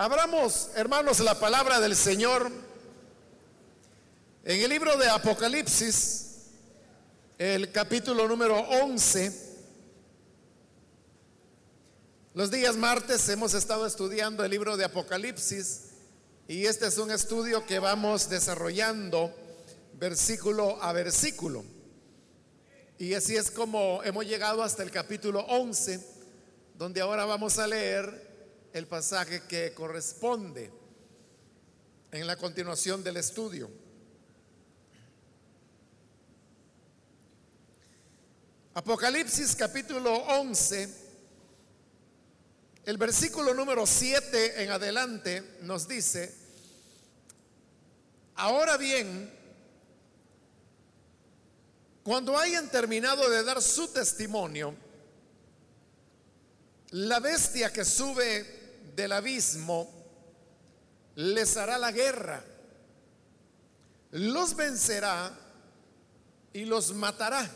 Abramos, hermanos, la palabra del Señor en el libro de Apocalipsis, el capítulo número 11. Los días martes hemos estado estudiando el libro de Apocalipsis y este es un estudio que vamos desarrollando versículo a versículo. Y así es como hemos llegado hasta el capítulo 11, donde ahora vamos a leer el pasaje que corresponde en la continuación del estudio. Apocalipsis capítulo 11, el versículo número 7 en adelante nos dice, ahora bien, cuando hayan terminado de dar su testimonio, la bestia que sube del abismo les hará la guerra, los vencerá y los matará.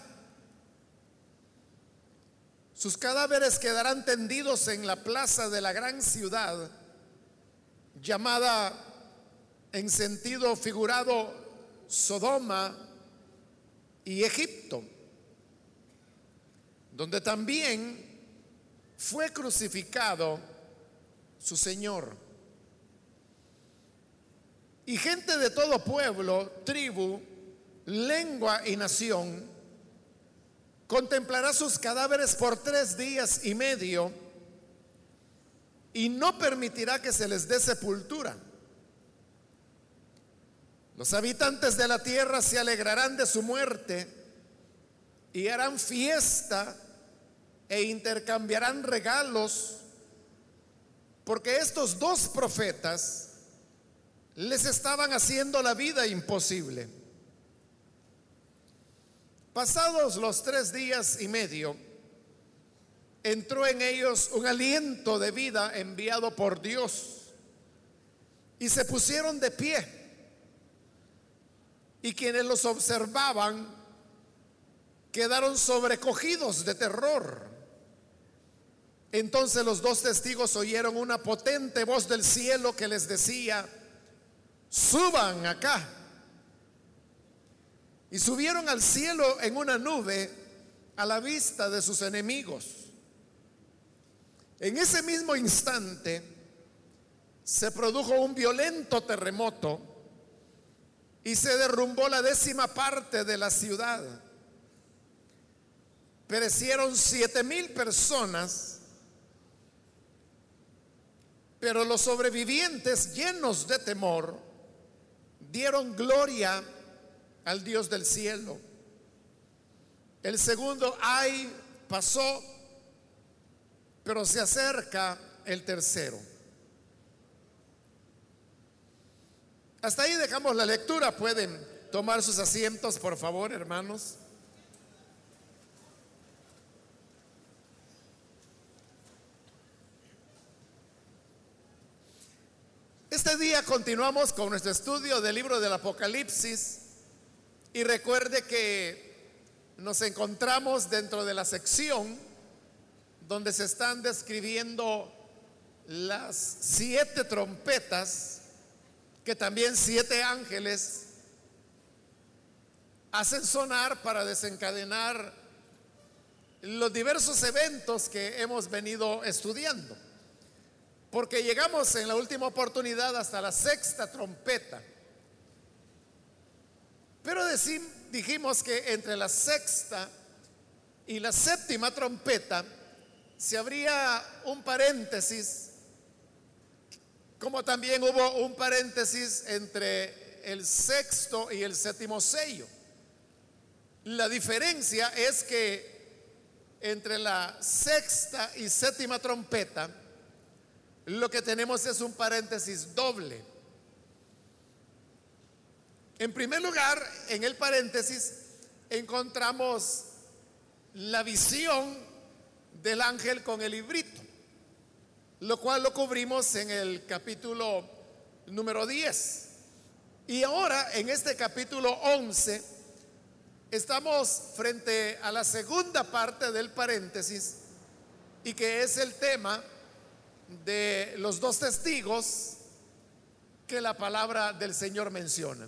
Sus cadáveres quedarán tendidos en la plaza de la gran ciudad, llamada en sentido figurado Sodoma y Egipto, donde también fue crucificado su Señor. Y gente de todo pueblo, tribu, lengua y nación contemplará sus cadáveres por tres días y medio y no permitirá que se les dé sepultura. Los habitantes de la tierra se alegrarán de su muerte y harán fiesta e intercambiarán regalos porque estos dos profetas les estaban haciendo la vida imposible. Pasados los tres días y medio, entró en ellos un aliento de vida enviado por Dios y se pusieron de pie. Y quienes los observaban quedaron sobrecogidos de terror. Entonces los dos testigos oyeron una potente voz del cielo que les decía, suban acá. Y subieron al cielo en una nube a la vista de sus enemigos. En ese mismo instante se produjo un violento terremoto y se derrumbó la décima parte de la ciudad. Perecieron siete mil personas pero los sobrevivientes, llenos de temor, dieron gloria al Dios del cielo. El segundo ay pasó, pero se acerca el tercero. Hasta ahí dejamos la lectura. Pueden tomar sus asientos, por favor, hermanos. Este día continuamos con nuestro estudio del libro del Apocalipsis y recuerde que nos encontramos dentro de la sección donde se están describiendo las siete trompetas que también siete ángeles hacen sonar para desencadenar los diversos eventos que hemos venido estudiando. Porque llegamos en la última oportunidad hasta la sexta trompeta. Pero dijimos que entre la sexta y la séptima trompeta se habría un paréntesis, como también hubo un paréntesis entre el sexto y el séptimo sello. La diferencia es que entre la sexta y séptima trompeta, lo que tenemos es un paréntesis doble. En primer lugar, en el paréntesis encontramos la visión del ángel con el librito, lo cual lo cubrimos en el capítulo número 10. Y ahora, en este capítulo 11, estamos frente a la segunda parte del paréntesis y que es el tema de los dos testigos que la palabra del Señor menciona.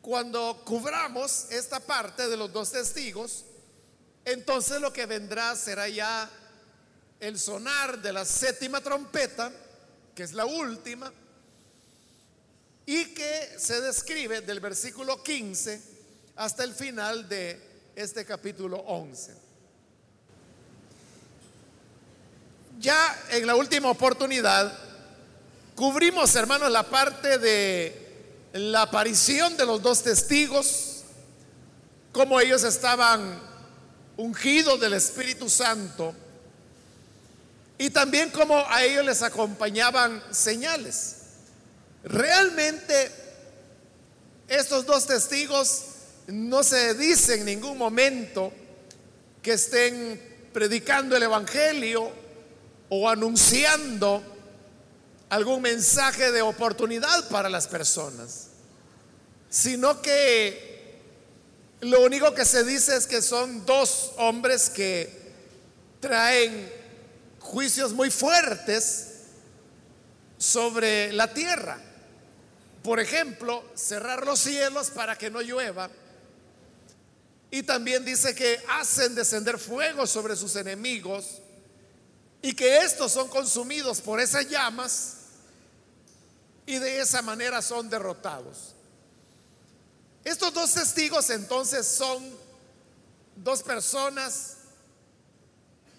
Cuando cubramos esta parte de los dos testigos, entonces lo que vendrá será ya el sonar de la séptima trompeta, que es la última, y que se describe del versículo 15 hasta el final de este capítulo 11. Ya en la última oportunidad cubrimos, hermanos, la parte de la aparición de los dos testigos, como ellos estaban ungidos del Espíritu Santo y también como a ellos les acompañaban señales. Realmente estos dos testigos no se dice en ningún momento que estén predicando el Evangelio o anunciando algún mensaje de oportunidad para las personas, sino que lo único que se dice es que son dos hombres que traen juicios muy fuertes sobre la tierra. Por ejemplo, cerrar los cielos para que no llueva. Y también dice que hacen descender fuego sobre sus enemigos y que estos son consumidos por esas llamas y de esa manera son derrotados. Estos dos testigos entonces son dos personas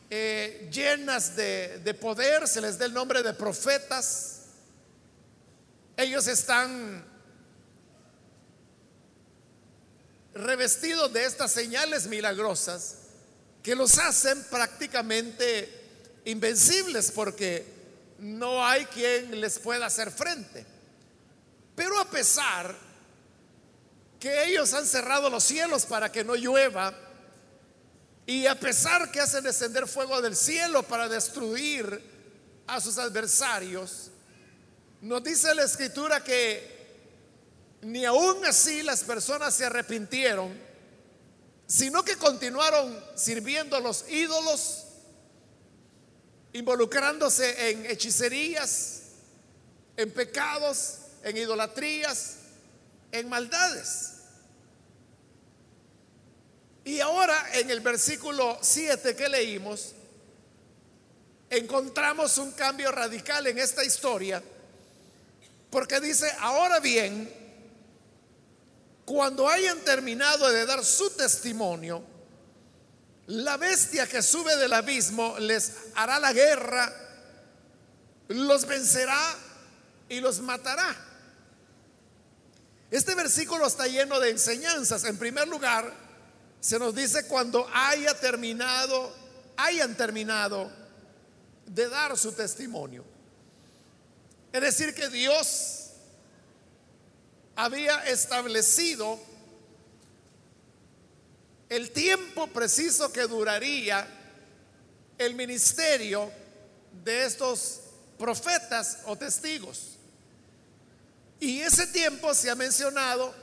eh, llenas de, de poder, se les da el nombre de profetas. Ellos están revestidos de estas señales milagrosas que los hacen prácticamente invencibles porque no hay quien les pueda hacer frente. Pero a pesar que ellos han cerrado los cielos para que no llueva, y a pesar que hacen descender fuego del cielo para destruir a sus adversarios, nos dice la escritura que ni aún así las personas se arrepintieron, sino que continuaron sirviendo a los ídolos involucrándose en hechicerías, en pecados, en idolatrías, en maldades. Y ahora en el versículo 7 que leímos, encontramos un cambio radical en esta historia, porque dice, ahora bien, cuando hayan terminado de dar su testimonio, la bestia que sube del abismo les hará la guerra, los vencerá y los matará. Este versículo está lleno de enseñanzas. En primer lugar, se nos dice cuando haya terminado, hayan terminado de dar su testimonio. Es decir, que Dios había establecido el tiempo preciso que duraría el ministerio de estos profetas o testigos. Y ese tiempo se ha mencionado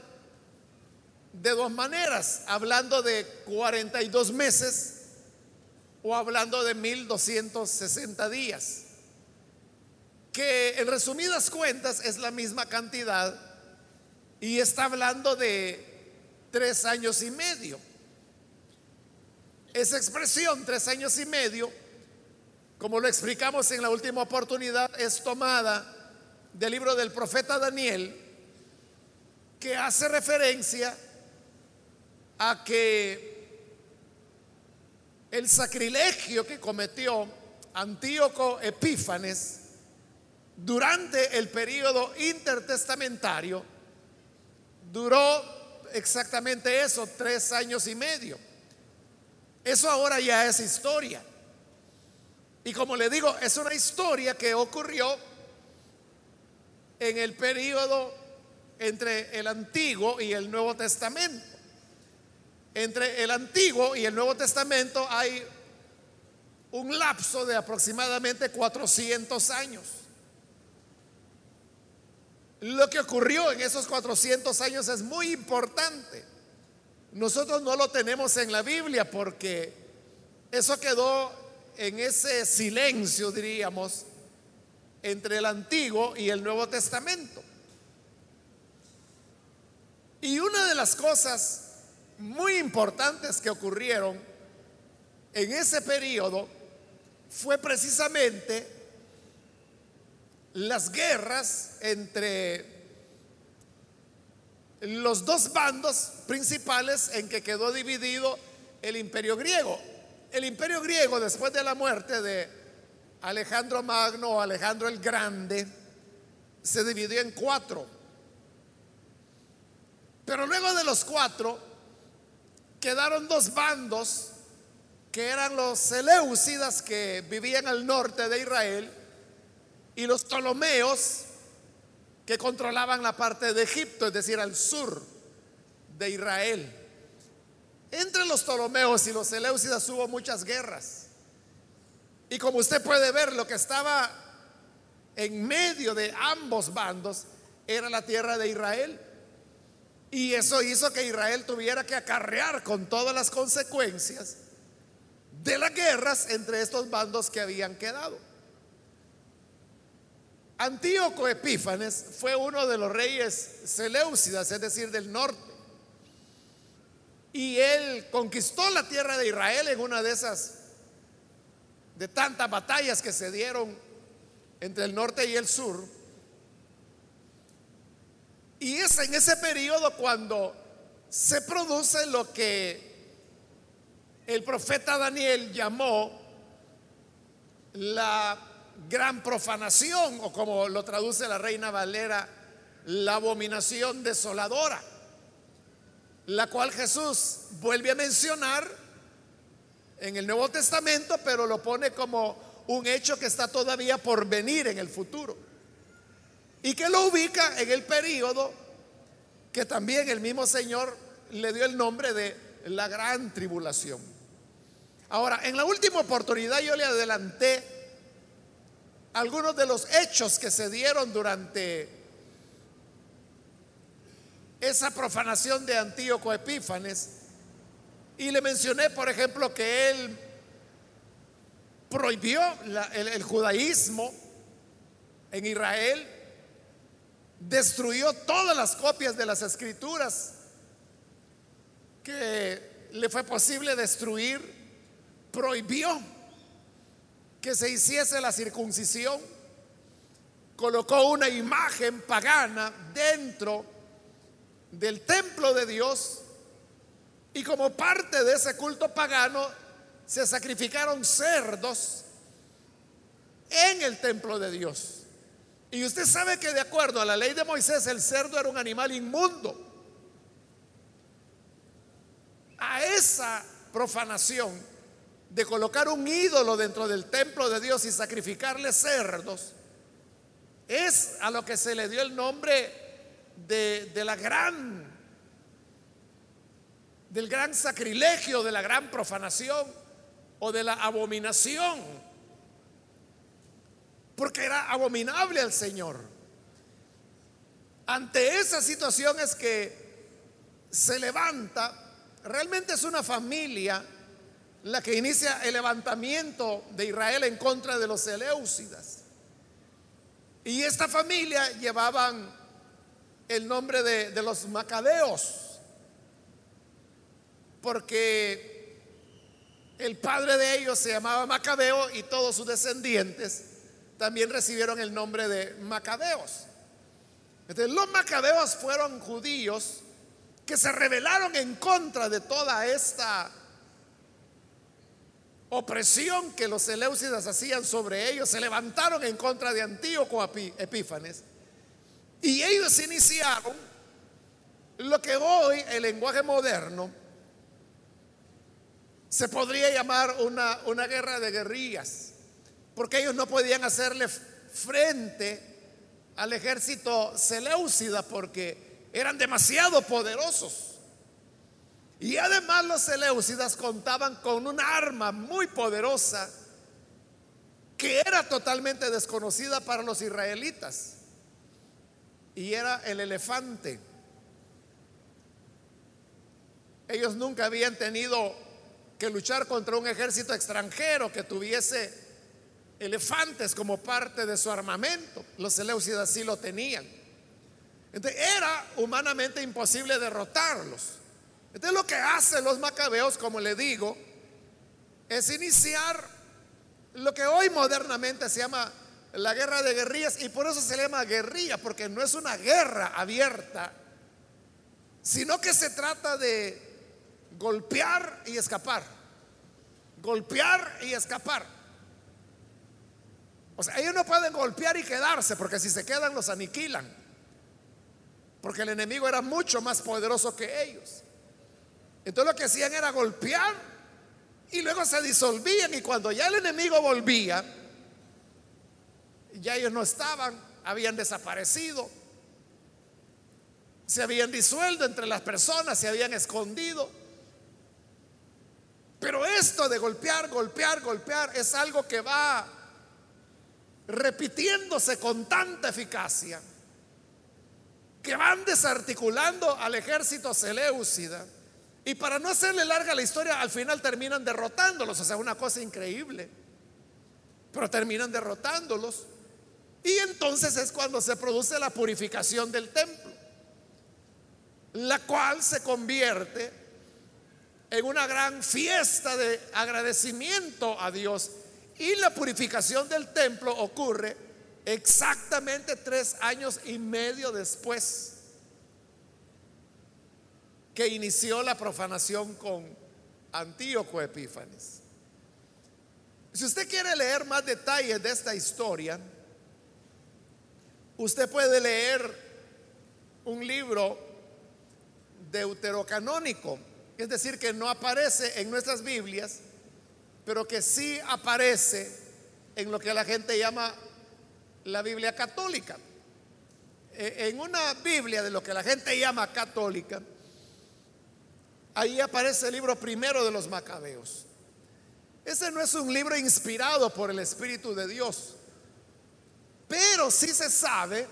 de dos maneras, hablando de 42 meses o hablando de 1260 días, que en resumidas cuentas es la misma cantidad y está hablando de tres años y medio. Esa expresión, tres años y medio, como lo explicamos en la última oportunidad, es tomada del libro del profeta Daniel, que hace referencia a que el sacrilegio que cometió Antíoco Epífanes durante el periodo intertestamentario duró exactamente eso, tres años y medio. Eso ahora ya es historia. Y como le digo, es una historia que ocurrió en el periodo entre el Antiguo y el Nuevo Testamento. Entre el Antiguo y el Nuevo Testamento hay un lapso de aproximadamente 400 años. Lo que ocurrió en esos 400 años es muy importante. Nosotros no lo tenemos en la Biblia porque eso quedó en ese silencio, diríamos, entre el Antiguo y el Nuevo Testamento. Y una de las cosas muy importantes que ocurrieron en ese periodo fue precisamente las guerras entre los dos bandos principales en que quedó dividido el imperio griego. El imperio griego, después de la muerte de Alejandro Magno o Alejandro el Grande, se dividió en cuatro. Pero luego de los cuatro, quedaron dos bandos que eran los Seleucidas que vivían al norte de Israel y los Ptolomeos que controlaban la parte de Egipto, es decir, al sur de Israel. Entre los Ptolomeos y los Seleucidas hubo muchas guerras. Y como usted puede ver, lo que estaba en medio de ambos bandos era la tierra de Israel. Y eso hizo que Israel tuviera que acarrear con todas las consecuencias de las guerras entre estos bandos que habían quedado. Antíoco Epífanes fue uno de los reyes Seleucidas, es decir, del norte. Y él conquistó la tierra de Israel en una de esas, de tantas batallas que se dieron entre el norte y el sur. Y es en ese periodo cuando se produce lo que el profeta Daniel llamó la gran profanación, o como lo traduce la reina Valera, la abominación desoladora, la cual Jesús vuelve a mencionar en el Nuevo Testamento, pero lo pone como un hecho que está todavía por venir en el futuro. Y que lo ubica en el periodo que también el mismo Señor le dio el nombre de la gran tribulación. Ahora, en la última oportunidad yo le adelanté algunos de los hechos que se dieron durante esa profanación de Antíoco Epífanes. Y le mencioné, por ejemplo, que él prohibió el judaísmo en Israel, destruyó todas las copias de las escrituras que le fue posible destruir, prohibió que se hiciese la circuncisión, colocó una imagen pagana dentro del templo de Dios y como parte de ese culto pagano se sacrificaron cerdos en el templo de Dios. Y usted sabe que de acuerdo a la ley de Moisés el cerdo era un animal inmundo. A esa profanación de colocar un ídolo dentro del templo de Dios y sacrificarle cerdos, es a lo que se le dio el nombre de, de la gran, del gran sacrilegio, de la gran profanación o de la abominación, porque era abominable al Señor. Ante esa situación es que se levanta, realmente es una familia la que inicia el levantamiento de Israel en contra de los Seleucidas. Y esta familia llevaban el nombre de, de los Macabeos, porque el padre de ellos se llamaba Macabeo y todos sus descendientes también recibieron el nombre de Macabeos. Entonces, los Macabeos fueron judíos que se rebelaron en contra de toda esta opresión que los Seleucidas hacían sobre ellos, se levantaron en contra de Antíoco Epífanes y ellos iniciaron lo que hoy el lenguaje moderno se podría llamar una, una guerra de guerrillas, porque ellos no podían hacerle frente al ejército Seleucida porque eran demasiado poderosos. Y además los Seleucidas contaban con una arma muy poderosa que era totalmente desconocida para los israelitas. Y era el elefante. Ellos nunca habían tenido que luchar contra un ejército extranjero que tuviese elefantes como parte de su armamento. Los Seleucidas sí lo tenían. Entonces era humanamente imposible derrotarlos. Entonces lo que hacen los macabeos, como le digo, es iniciar lo que hoy modernamente se llama la guerra de guerrillas y por eso se llama guerrilla, porque no es una guerra abierta, sino que se trata de golpear y escapar, golpear y escapar. O sea, ellos no pueden golpear y quedarse, porque si se quedan los aniquilan, porque el enemigo era mucho más poderoso que ellos. Entonces lo que hacían era golpear y luego se disolvían. Y cuando ya el enemigo volvía, ya ellos no estaban, habían desaparecido, se habían disuelto entre las personas, se habían escondido. Pero esto de golpear, golpear, golpear es algo que va repitiéndose con tanta eficacia que van desarticulando al ejército seleucida y para no hacerle larga la historia al final terminan derrotándolos, o sea, una cosa increíble. Pero terminan derrotándolos y entonces es cuando se produce la purificación del templo, la cual se convierte en una gran fiesta de agradecimiento a Dios. Y la purificación del templo ocurre exactamente tres años y medio después que inició la profanación con Antíoco Epífanes. Si usted quiere leer más detalles de esta historia, Usted puede leer un libro deuterocanónico, es decir, que no aparece en nuestras Biblias, pero que sí aparece en lo que la gente llama la Biblia católica. E, en una Biblia de lo que la gente llama católica, ahí aparece el libro primero de los macabeos. Ese no es un libro inspirado por el Espíritu de Dios. Pero sí se sabe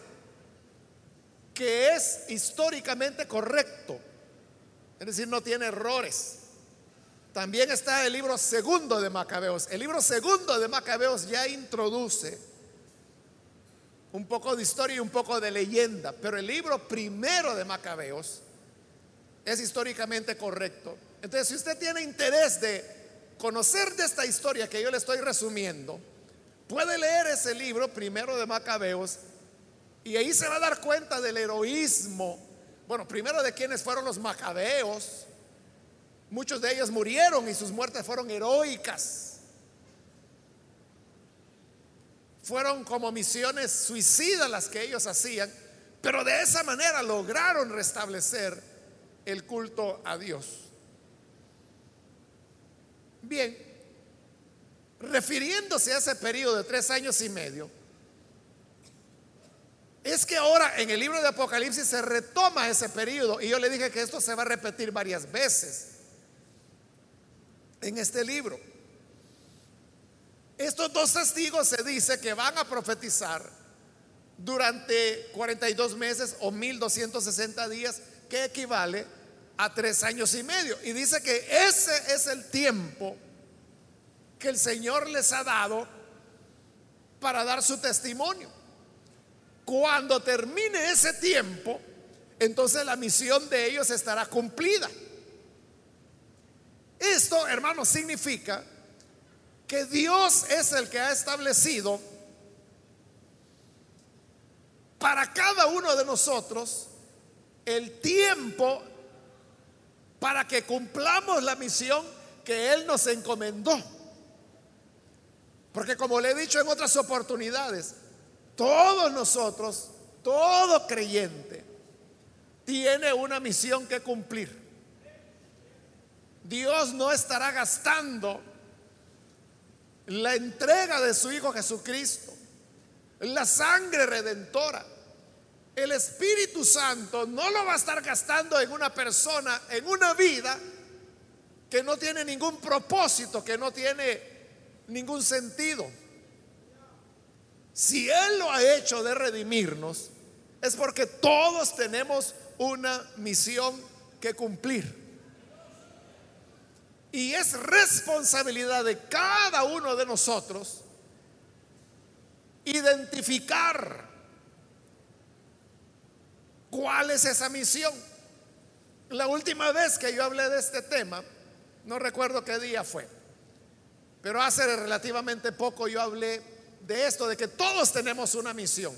que es históricamente correcto. Es decir, no tiene errores. También está el libro segundo de Macabeos. El libro segundo de Macabeos ya introduce un poco de historia y un poco de leyenda, pero el libro primero de Macabeos es históricamente correcto. Entonces, si usted tiene interés de conocer de esta historia que yo le estoy resumiendo, Puede leer ese libro primero de Macabeos y ahí se va a dar cuenta del heroísmo. Bueno, primero de quienes fueron los Macabeos. Muchos de ellos murieron y sus muertes fueron heroicas. Fueron como misiones suicidas las que ellos hacían, pero de esa manera lograron restablecer el culto a Dios. Bien, refiriéndose a ese periodo de tres años y medio, es que ahora en el libro de Apocalipsis se retoma ese periodo y yo le dije que esto se va a repetir varias veces en este libro. Estos dos testigos se dice que van a profetizar durante 42 meses o 1260 días, que equivale a tres años y medio. Y dice que ese es el tiempo que el Señor les ha dado para dar su testimonio. Cuando termine ese tiempo, entonces la misión de ellos estará cumplida. Esto, hermanos, significa que Dios es el que ha establecido para cada uno de nosotros el tiempo para que cumplamos la misión que Él nos encomendó. Porque como le he dicho en otras oportunidades, todos nosotros, todo creyente, tiene una misión que cumplir. Dios no estará gastando la entrega de su Hijo Jesucristo, la sangre redentora. El Espíritu Santo no lo va a estar gastando en una persona, en una vida que no tiene ningún propósito, que no tiene ningún sentido. Si Él lo ha hecho de redimirnos, es porque todos tenemos una misión que cumplir. Y es responsabilidad de cada uno de nosotros identificar cuál es esa misión. La última vez que yo hablé de este tema, no recuerdo qué día fue, pero hace relativamente poco yo hablé de esto, de que todos tenemos una misión.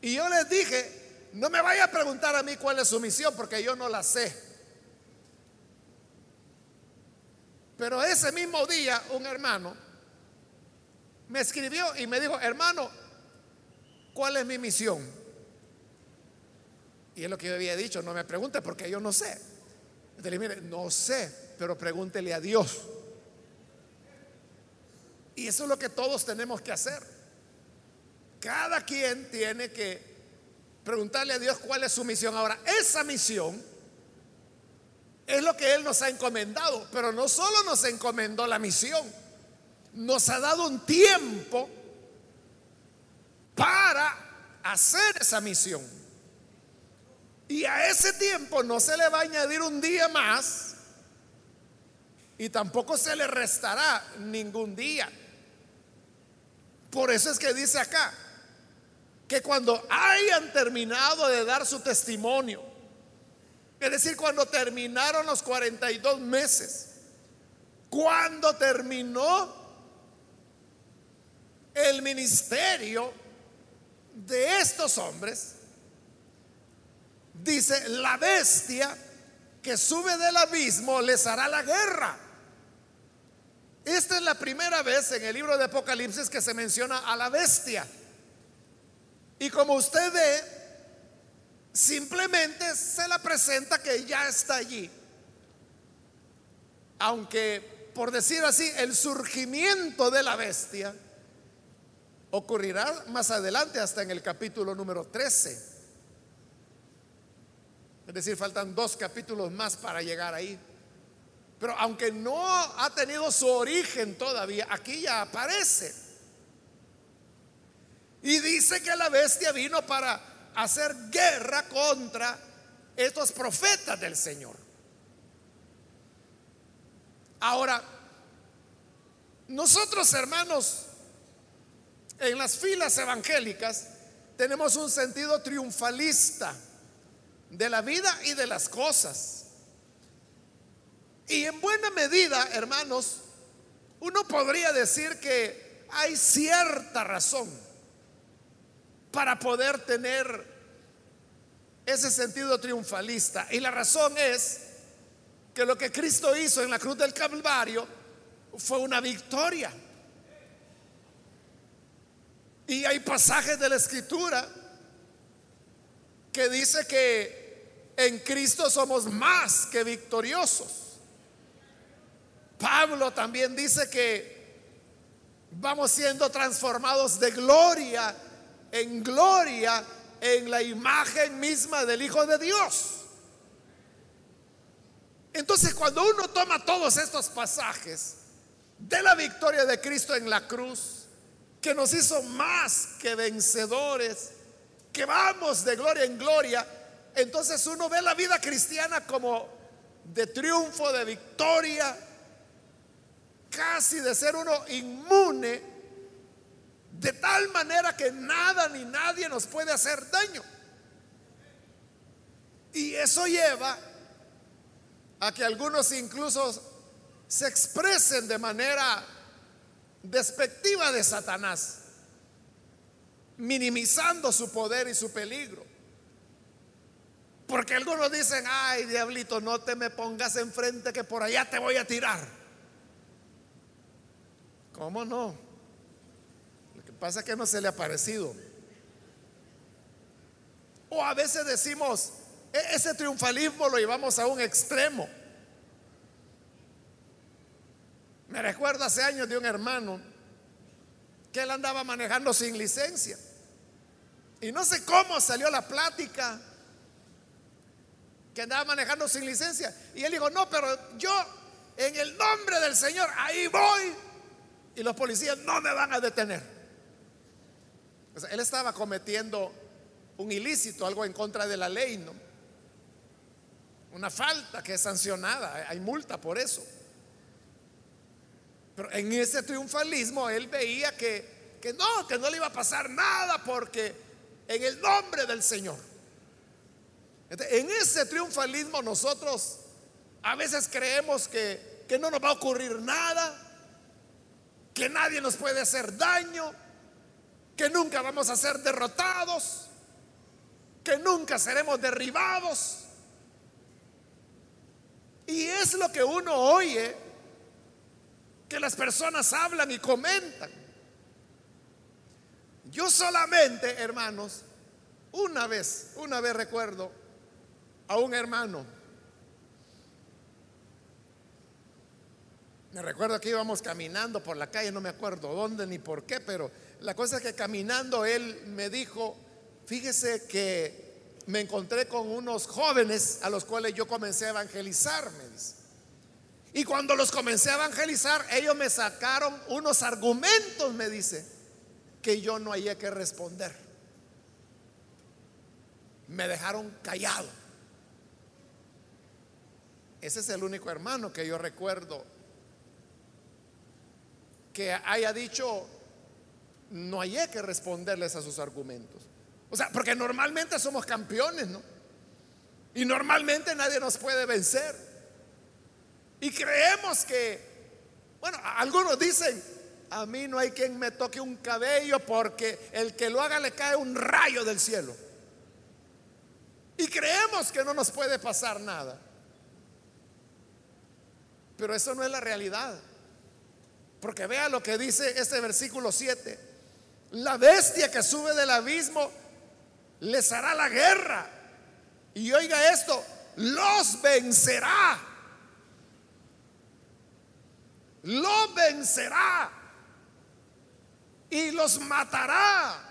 Y yo les dije, no me vaya a preguntar a mí cuál es su misión, porque yo no la sé. Pero ese mismo día un hermano me escribió y me dijo, hermano, ¿cuál es mi misión? Y es lo que yo había dicho, no me pregunte porque yo no sé. Entonces, mire, no sé, pero pregúntele a Dios. Y eso es lo que todos tenemos que hacer. Cada quien tiene que preguntarle a Dios cuál es su misión. Ahora, esa misión es lo que Él nos ha encomendado, pero no solo nos encomendó la misión, nos ha dado un tiempo para hacer esa misión. Y a ese tiempo no se le va a añadir un día más y tampoco se le restará ningún día. Por eso es que dice acá que cuando hayan terminado de dar su testimonio, es decir, cuando terminaron los 42 meses, cuando terminó el ministerio de estos hombres, dice, la bestia que sube del abismo les hará la guerra. Esta es la primera vez en el libro de Apocalipsis que se menciona a la bestia. Y como usted ve, Simplemente se la presenta que ya está allí. Aunque, por decir así, el surgimiento de la bestia ocurrirá más adelante, hasta en el capítulo número 13. Es decir, faltan dos capítulos más para llegar ahí. Pero aunque no ha tenido su origen todavía, aquí ya aparece. Y dice que la bestia vino para hacer guerra contra estos profetas del Señor. Ahora, nosotros hermanos, en las filas evangélicas, tenemos un sentido triunfalista de la vida y de las cosas. Y en buena medida, hermanos, uno podría decir que hay cierta razón para poder tener ese sentido triunfalista. Y la razón es que lo que Cristo hizo en la cruz del Calvario fue una victoria. Y hay pasajes de la escritura que dice que en Cristo somos más que victoriosos. Pablo también dice que vamos siendo transformados de gloria en gloria en la imagen misma del Hijo de Dios. Entonces cuando uno toma todos estos pasajes de la victoria de Cristo en la cruz, que nos hizo más que vencedores, que vamos de gloria en gloria, entonces uno ve la vida cristiana como de triunfo, de victoria, casi de ser uno inmune de tal manera que nada ni nadie nos puede hacer daño. Y eso lleva a que algunos incluso se expresen de manera despectiva de Satanás, minimizando su poder y su peligro. Porque algunos dicen, ay diablito, no te me pongas enfrente que por allá te voy a tirar. ¿Cómo no? Pasa que no se le ha parecido. O a veces decimos, e-, ese triunfalismo lo llevamos a un extremo. Me recuerdo hace años de un hermano que él andaba manejando sin licencia. Y no sé cómo salió la plática que andaba manejando sin licencia. Y él dijo, no, pero yo en el nombre del Señor, ahí voy. Y los policías no me van a detener él estaba cometiendo un ilícito, algo en contra de la ley, ¿no? una falta que es sancionada, hay multa por eso. Pero en ese triunfalismo él veía que, que no, que no le iba a pasar nada porque en el nombre del Señor. En ese triunfalismo nosotros a veces creemos que, que no nos va a ocurrir nada, que nadie nos puede hacer daño, que nunca vamos a ser derrotados, que nunca seremos derribados. Y es lo que uno oye que las personas hablan y comentan. Yo solamente, hermanos, una vez, una vez recuerdo a un hermano. Me recuerdo que íbamos caminando por la calle, no me acuerdo dónde ni por qué, pero la cosa es que caminando él me dijo, fíjese que me encontré con unos jóvenes a los cuales yo comencé a evangelizar, me dice. Y cuando los comencé a evangelizar, ellos me sacaron unos argumentos, me dice, que yo no hallé que responder. Me dejaron callado. Ese es el único hermano que yo recuerdo que haya dicho, no hallé que responderles a sus argumentos. O sea, porque normalmente somos campeones, ¿no? Y normalmente nadie nos puede vencer. Y creemos que, bueno, algunos dicen, a mí no hay quien me toque un cabello porque el que lo haga le cae un rayo del cielo. Y creemos que no nos puede pasar nada. Pero eso no es la realidad. Porque vea lo que dice este versículo 7. La bestia que sube del abismo les hará la guerra. Y oiga esto, los vencerá lo vencerá y los matará.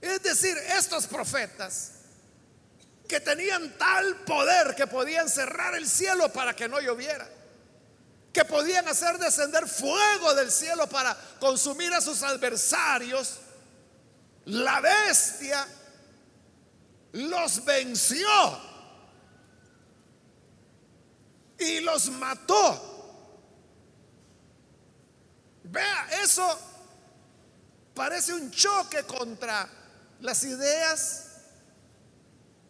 Es decir, estos profetas que tenían tal poder que podían cerrar el cielo para que no lloviera, que podían hacer descender fuego del cielo para consumir a sus adversarios, la bestia los venció y los mató. Vea, eso parece un choque contra las ideas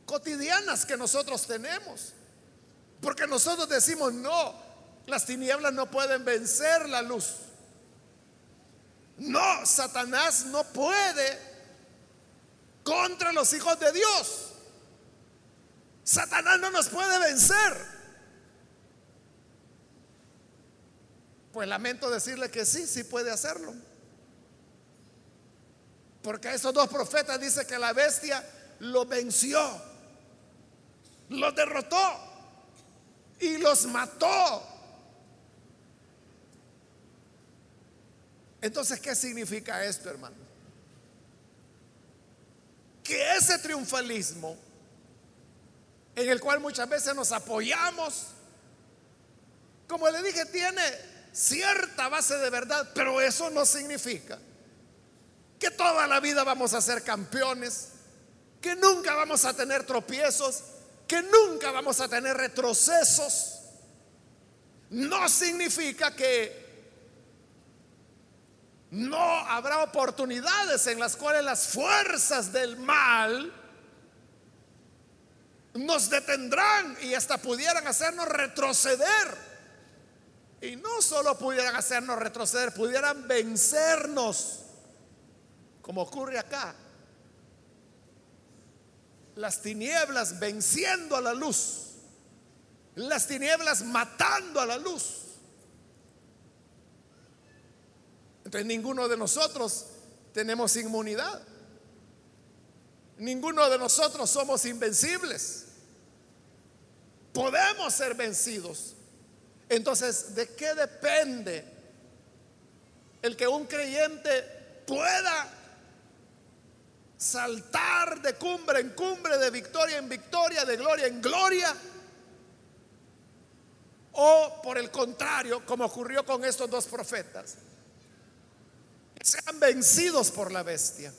cotidianas que nosotros tenemos. Porque nosotros decimos, no, las tinieblas no pueden vencer la luz. No, Satanás no puede contra los hijos de Dios. Satanás no nos puede vencer. Pues lamento decirle que sí, sí puede hacerlo. Porque esos dos profetas dice que la bestia lo venció, lo derrotó y los mató. Entonces, ¿qué significa esto, hermano? Que ese triunfalismo en el cual muchas veces nos apoyamos, como le dije, tiene cierta base de verdad, pero eso no significa que toda la vida vamos a ser campeones, que nunca vamos a tener tropiezos, que nunca vamos a tener retrocesos. No significa que no habrá oportunidades en las cuales las fuerzas del mal nos detendrán y hasta pudieran hacernos retroceder. Y no solo pudieran hacernos retroceder, pudieran vencernos, como ocurre acá. Las tinieblas venciendo a la luz, las tinieblas matando a la luz. Entonces ninguno de nosotros tenemos inmunidad. Ninguno de nosotros somos invencibles. Podemos ser vencidos entonces, ¿de qué depende el que un creyente pueda saltar de cumbre en cumbre, de victoria en victoria, de gloria en gloria? O por el contrario, como ocurrió con estos dos profetas, sean vencidos por la bestia.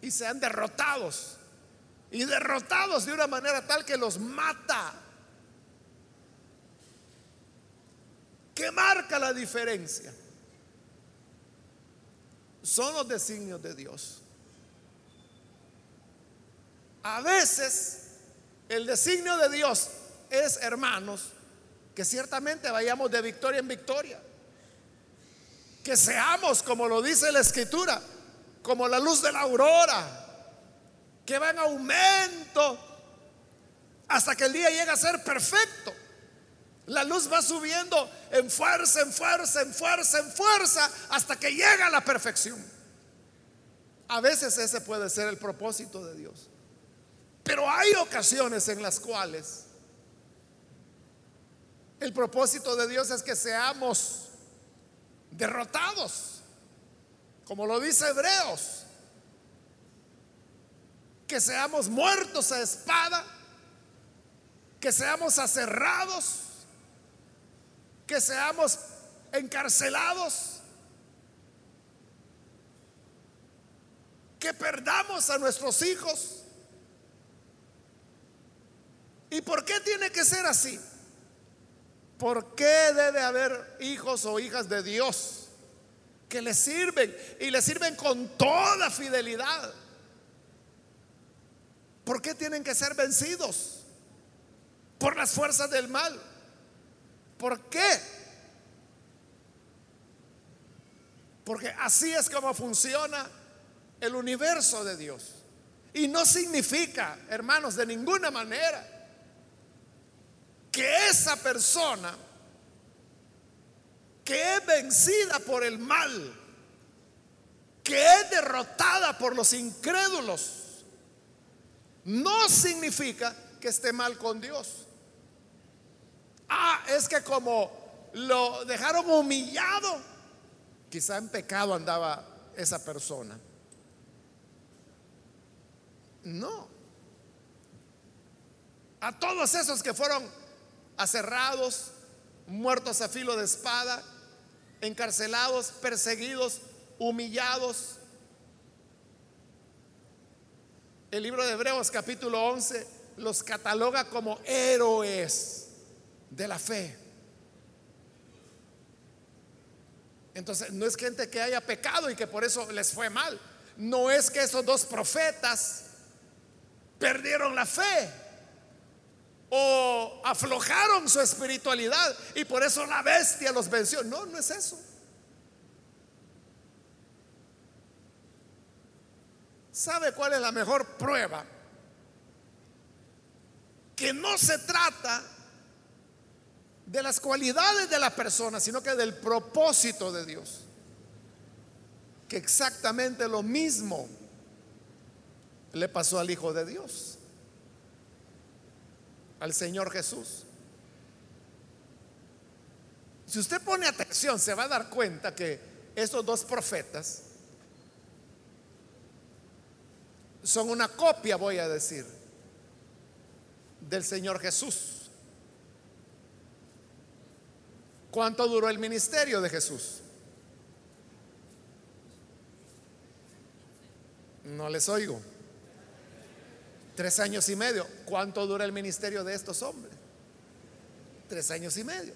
y sean derrotados. Y derrotados de una manera tal que los mata. ¿Qué marca la diferencia? Son los designios de Dios. A veces el designio de Dios es, hermanos, que ciertamente vayamos de victoria en victoria. Que seamos, como lo dice la escritura, como la luz de la aurora, que va en aumento hasta que el día llega a ser perfecto. La luz va subiendo en fuerza, en fuerza, en fuerza, en fuerza, hasta que llega a la perfección. A veces ese puede ser el propósito de Dios. Pero hay ocasiones en las cuales el propósito de Dios es que seamos derrotados, como lo dice Hebreos, que seamos muertos a espada, que seamos aserrados, que seamos encarcelados, que perdamos a nuestros hijos. ¿Y por qué tiene que ser así? ¿Por qué debe haber hijos o hijas de Dios que le sirven y le sirven con toda fidelidad? ¿Por qué tienen que ser vencidos por las fuerzas del mal? ¿Por qué? Porque así es como funciona el universo de Dios. Y no significa, hermanos, de ninguna manera que esa persona que es vencida por el mal, que es derrotada por los incrédulos, no significa que esté mal con Dios. Ah, es que como lo dejaron humillado, quizá en pecado andaba esa persona. No. A todos esos que fueron aserrados, muertos a filo de espada, encarcelados, perseguidos, humillados, el libro de Hebreos capítulo 11 los cataloga como héroes de la fe. Entonces, no es gente que haya pecado y que por eso les fue mal. No es que esos dos profetas perdieron la fe o aflojaron su espiritualidad y por eso la bestia los venció. No, no es eso. ¿Sabe cuál es la mejor prueba? Que no se trata de las cualidades de la persona, sino que del propósito de Dios. Que exactamente lo mismo le pasó al Hijo de Dios, al Señor Jesús. Si usted pone atención, se va a dar cuenta que estos dos profetas son una copia, voy a decir, del Señor Jesús. ¿Cuánto duró el ministerio de Jesús? No les oigo. Tres años y medio. ¿Cuánto dura el ministerio de estos hombres? Tres años y medio.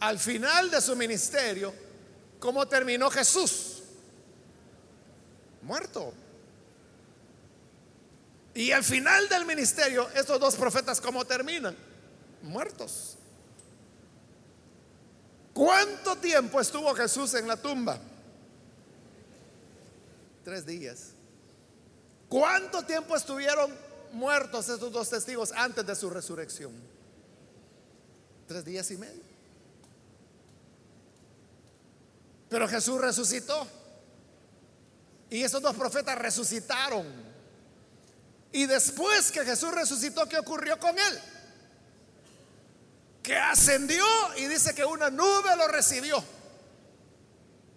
Al final de su ministerio, ¿cómo terminó Jesús? muerto. Y al final del ministerio, estos dos profetas, ¿cómo terminan? Muertos. ¿Cuánto tiempo estuvo Jesús en la tumba? Tres días. ¿Cuánto tiempo estuvieron muertos estos dos testigos antes de su resurrección? Tres días y medio. Pero Jesús resucitó. Y esos dos profetas resucitaron. Y después que Jesús resucitó, ¿qué ocurrió con él? Que ascendió y dice que una nube lo recibió.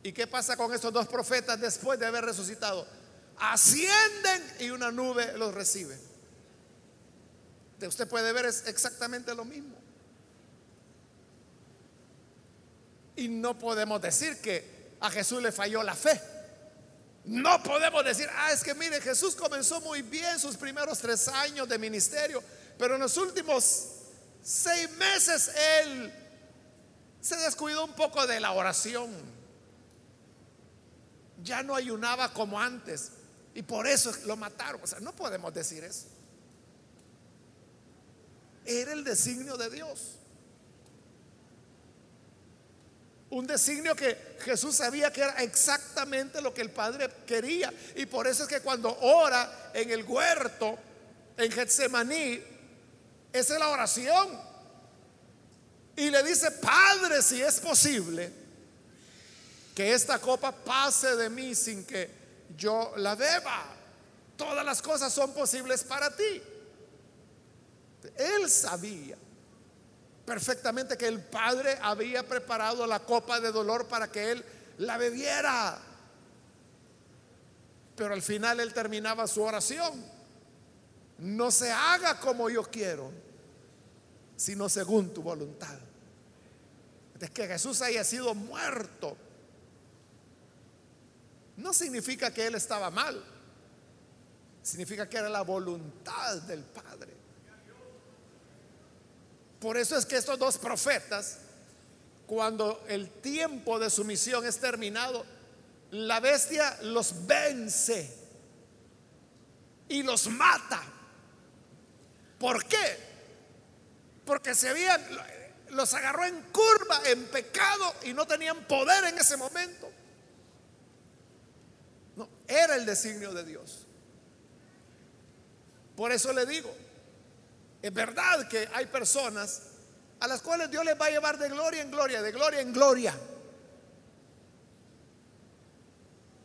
¿Y qué pasa con estos dos profetas después de haber resucitado? Ascienden y una nube los recibe. Usted puede ver es exactamente lo mismo. Y no podemos decir que a Jesús le falló la fe. No podemos decir, ah, es que mire, Jesús comenzó muy bien sus primeros tres años de ministerio, pero en los últimos seis meses Él se descuidó un poco de la oración. Ya no ayunaba como antes y por eso lo mataron. O sea, no podemos decir eso. Era el designio de Dios. Un designio que Jesús sabía que era exactamente lo que el Padre quería. Y por eso es que cuando ora en el huerto, en Getsemaní, esa es la oración. Y le dice, Padre, si es posible, que esta copa pase de mí sin que yo la beba. Todas las cosas son posibles para ti. Él sabía perfectamente que el Padre había preparado la copa de dolor para que él la bebiera. Pero al final él terminaba su oración. No se haga como yo quiero, sino según tu voluntad. Es que Jesús haya sido muerto. No significa que él estaba mal. Significa que era la voluntad del Padre. Por eso es que estos dos profetas, cuando el tiempo de su misión es terminado, la bestia los vence y los mata. ¿Por qué? Porque se habían, los agarró en curva, en pecado y no tenían poder en ese momento. No, era el designio de Dios. Por eso le digo, es verdad que hay personas a las cuales Dios les va a llevar de gloria en gloria, de gloria en gloria.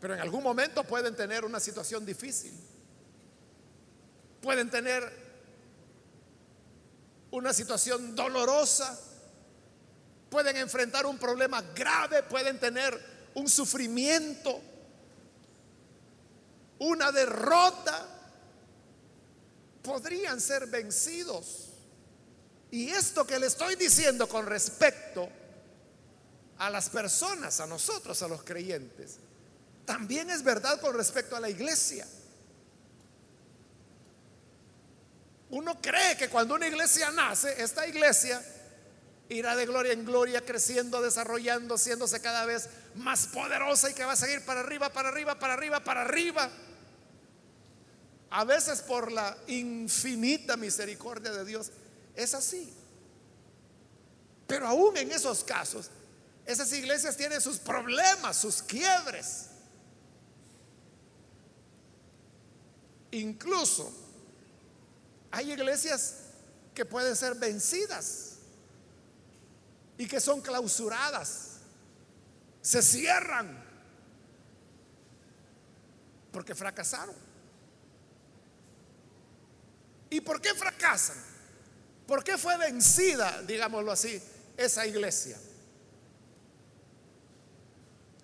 Pero en algún momento pueden tener una situación difícil. Pueden tener una situación dolorosa. Pueden enfrentar un problema grave. Pueden tener un sufrimiento. Una derrota podrían ser vencidos. Y esto que le estoy diciendo con respecto a las personas, a nosotros, a los creyentes, también es verdad con respecto a la iglesia. Uno cree que cuando una iglesia nace, esta iglesia irá de gloria en gloria, creciendo, desarrollando, siéndose cada vez más poderosa y que va a seguir para arriba, para arriba, para arriba, para arriba. A veces por la infinita misericordia de Dios es así. Pero aún en esos casos, esas iglesias tienen sus problemas, sus quiebres. Incluso hay iglesias que pueden ser vencidas y que son clausuradas, se cierran porque fracasaron. ¿Y por qué fracasan? ¿Por qué fue vencida, digámoslo así, esa iglesia?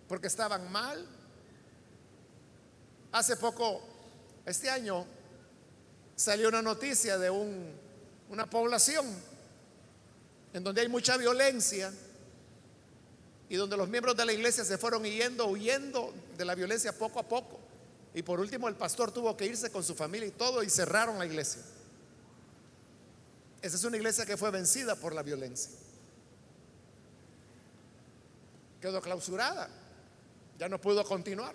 Porque estaban mal. Hace poco, este año, salió una noticia de una población en donde hay mucha violencia y donde los miembros de la iglesia se fueron yendo, huyendo de la violencia poco a poco. Y por último el pastor tuvo que irse con su familia y todo y cerraron la iglesia. Esa es una iglesia que fue vencida por la violencia. Quedó clausurada. Ya no pudo continuar.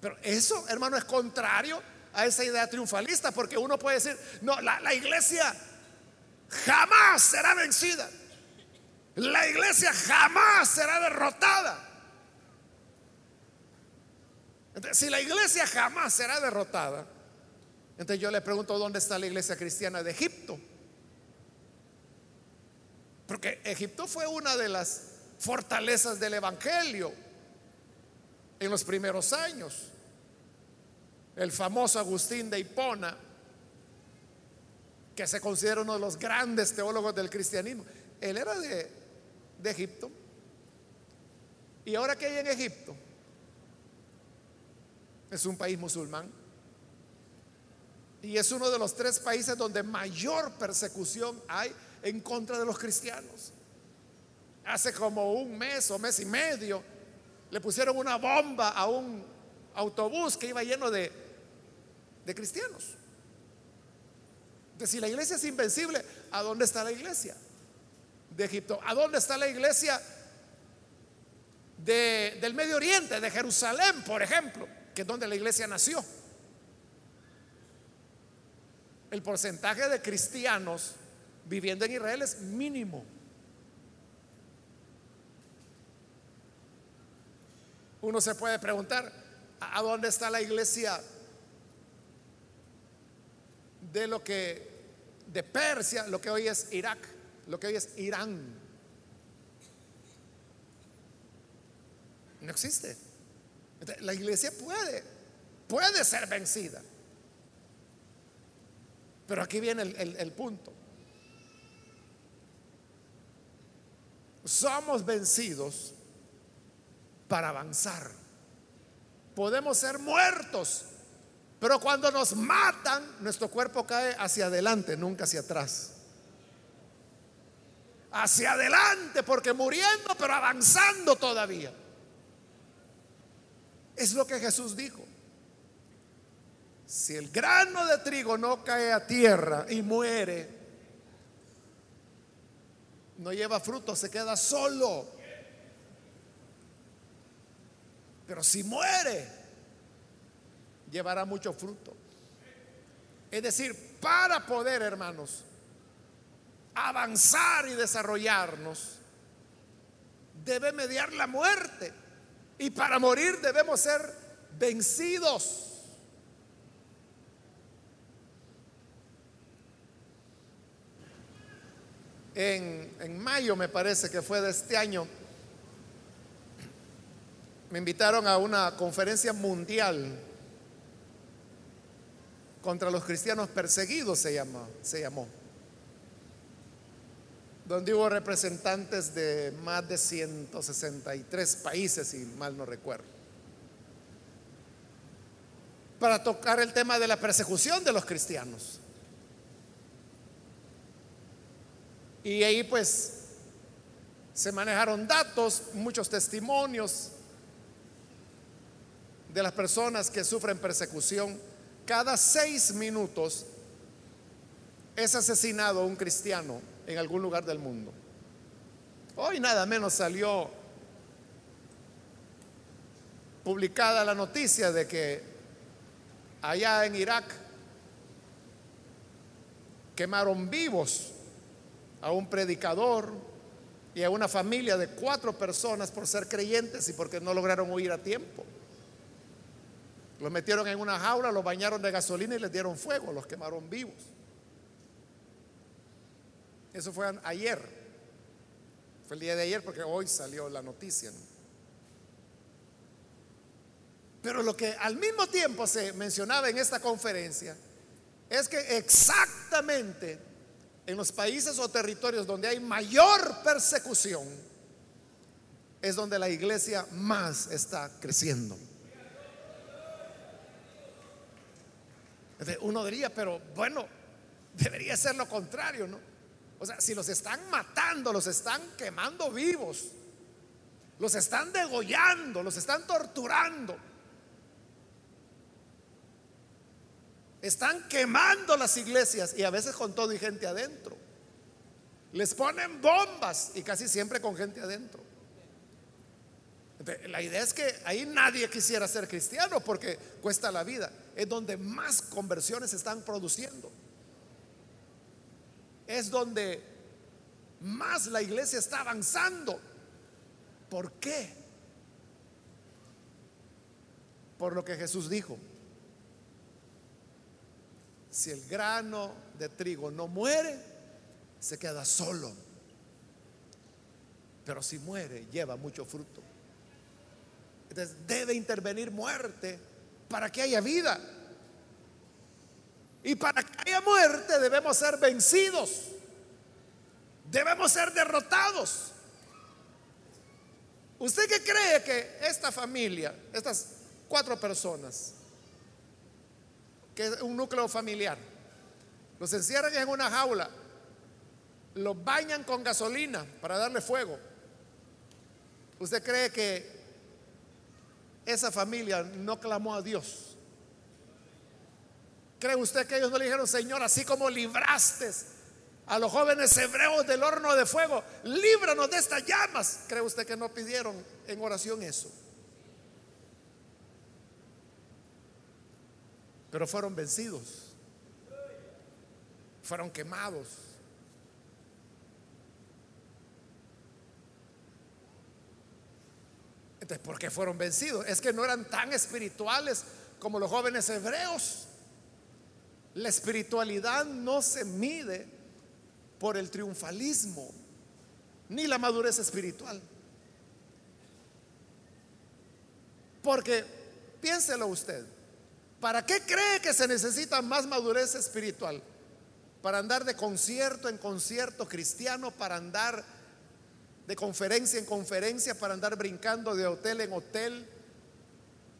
Pero eso, hermano, es contrario a esa idea triunfalista, porque uno puede decir, no, la, la iglesia jamás será vencida. La iglesia jamás será derrotada. Entonces, si la iglesia jamás será derrotada, entonces yo le pregunto, ¿dónde está la iglesia cristiana de Egipto? Porque Egipto fue una de las fortalezas del Evangelio en los primeros años. El famoso Agustín de Hipona, que se considera uno de los grandes teólogos del cristianismo, él era de, de Egipto. ¿Y ahora qué hay en Egipto? Es un país musulmán. Y es uno de los tres países donde mayor persecución hay en contra de los cristianos. Hace como un mes o mes y medio le pusieron una bomba a un autobús que iba lleno de, de cristianos. Entonces, si la iglesia es invencible, ¿a dónde está la iglesia de Egipto? ¿A dónde está la iglesia de, del Medio Oriente, de Jerusalén, por ejemplo, que es donde la iglesia nació? El porcentaje de cristianos viviendo en Israel es mínimo. Uno se puede preguntar, ¿a dónde está la iglesia de lo que de Persia, lo que hoy es Irak, lo que hoy es Irán. No existe. La iglesia puede, puede ser vencida. Pero aquí viene el, el punto. Somos vencidos para avanzar. Podemos ser muertos pero cuando nos matan, nuestro cuerpo cae hacia adelante, nunca hacia atrás. Hacia adelante, porque muriendo, pero avanzando todavía. Es lo que Jesús dijo. Si el grano de trigo no cae a tierra y muere, no lleva fruto, se queda solo. Pero si muere, llevará mucho fruto. Es decir, para poder, hermanos, avanzar y desarrollarnos, debe mediar la muerte. Y para morir debemos ser vencidos. En, en, mayo, me parece que fue de este año, me invitaron a una conferencia mundial contra los cristianos perseguidos se llamó, se llamó, donde hubo representantes de más de 163 países, si mal no recuerdo, para tocar el tema de la persecución de los cristianos. Y ahí pues se manejaron datos, muchos testimonios de las personas que sufren persecución cada seis minutos es asesinado un cristiano en algún lugar del mundo. Hoy nada menos salió publicada la noticia de que allá en Irak quemaron vivos a un predicador y a una familia de cuatro personas por ser creyentes y porque no lograron huir a tiempo. Los metieron en una jaula, los bañaron de gasolina y les dieron fuego, los quemaron vivos. Eso fue ayer. Fue el día de ayer porque hoy salió la noticia. Pero lo que al mismo tiempo se mencionaba en esta conferencia es que exactamente en los países o territorios donde hay mayor persecución es donde la iglesia más está creciendo. Uno diría, pero bueno, debería ser lo contrario, ¿no? O sea, si los están matando, los están quemando vivos, los están degollando, los están torturando, están quemando las iglesias y a veces con todo y gente adentro. Les ponen bombas y casi siempre con gente adentro. La idea es que ahí nadie quisiera ser cristiano porque cuesta la vida. Es donde más conversiones se están produciendo. Es donde más la iglesia está avanzando. ¿Por qué? Por lo que Jesús dijo. Si el grano de trigo no muere, se queda solo. Pero si muere, lleva mucho fruto. Entonces debe intervenir muerte para que haya vida. Y para que haya muerte debemos ser vencidos. Debemos ser derrotados. ¿Usted qué cree que esta familia, estas cuatro personas, que es un núcleo familiar, los encierran en una jaula, los bañan con gasolina para darle fuego? ¿Usted cree que esa familia no clamó a Dios? ¿Cree usted que ellos no le dijeron, Señor, así como libraste a los jóvenes hebreos del horno de fuego, líbranos de estas llamas? ¿Cree usted que no pidieron en oración eso? Pero fueron vencidos, fueron quemados. Entonces, ¿por qué fueron vencidos? Es que no eran tan espirituales como los jóvenes hebreos. La espiritualidad no se mide por el triunfalismo ni la madurez espiritual. Porque piénselo usted, ¿para qué cree que se necesita más madurez espiritual? Para andar de concierto en concierto cristiano, para andar de conferencia en conferencia, para andar brincando de hotel en hotel,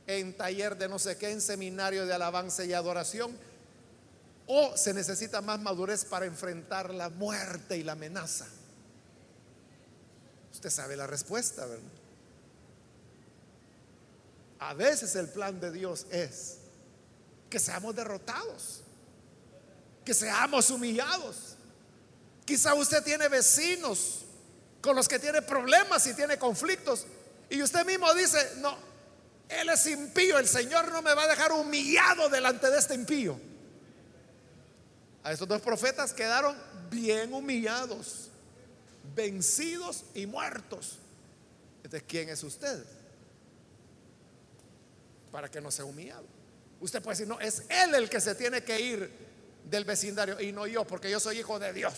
en taller de no sé qué, en seminario de alabanza y adoración ¿O se necesita más madurez para enfrentar la muerte y la amenaza? Usted sabe la respuesta, ¿verdad? A veces el plan de Dios es que seamos derrotados, que seamos humillados. Quizá usted tiene vecinos con los que tiene problemas y tiene conflictos y usted mismo dice, no, él es impío, el Señor no me va a dejar humillado delante de este impío. A estos dos profetas quedaron bien humillados, vencidos y muertos. Entonces, ¿quién es usted? Para que no sea humillado. Usted puede decir, no, es él el que se tiene que ir del vecindario y no yo, porque yo soy hijo de Dios.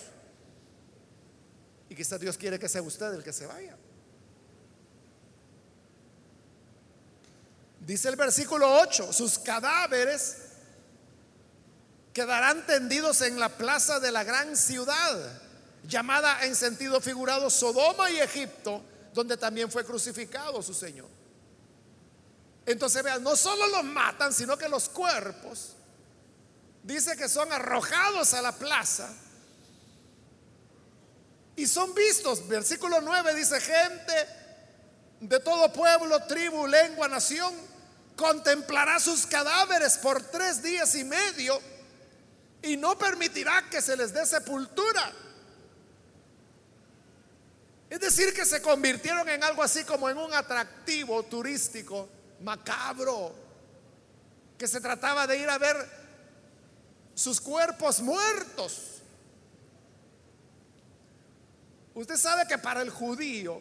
Y quizás Dios quiere que sea usted el que se vaya. Dice el versículo 8, sus cadáveres quedarán tendidos en la plaza de la gran ciudad, llamada en sentido figurado Sodoma y Egipto, donde también fue crucificado su Señor. Entonces vean, no solo los matan, sino que los cuerpos, dice que son arrojados a la plaza y son vistos. Versículo 9 dice, gente de todo pueblo, tribu, lengua, nación, contemplará sus cadáveres por tres días y medio y no permitirá que se les dé sepultura. Es decir, que se convirtieron en algo así como en un atractivo turístico macabro, que se trataba de ir a ver sus cuerpos muertos. Usted sabe que para el judío,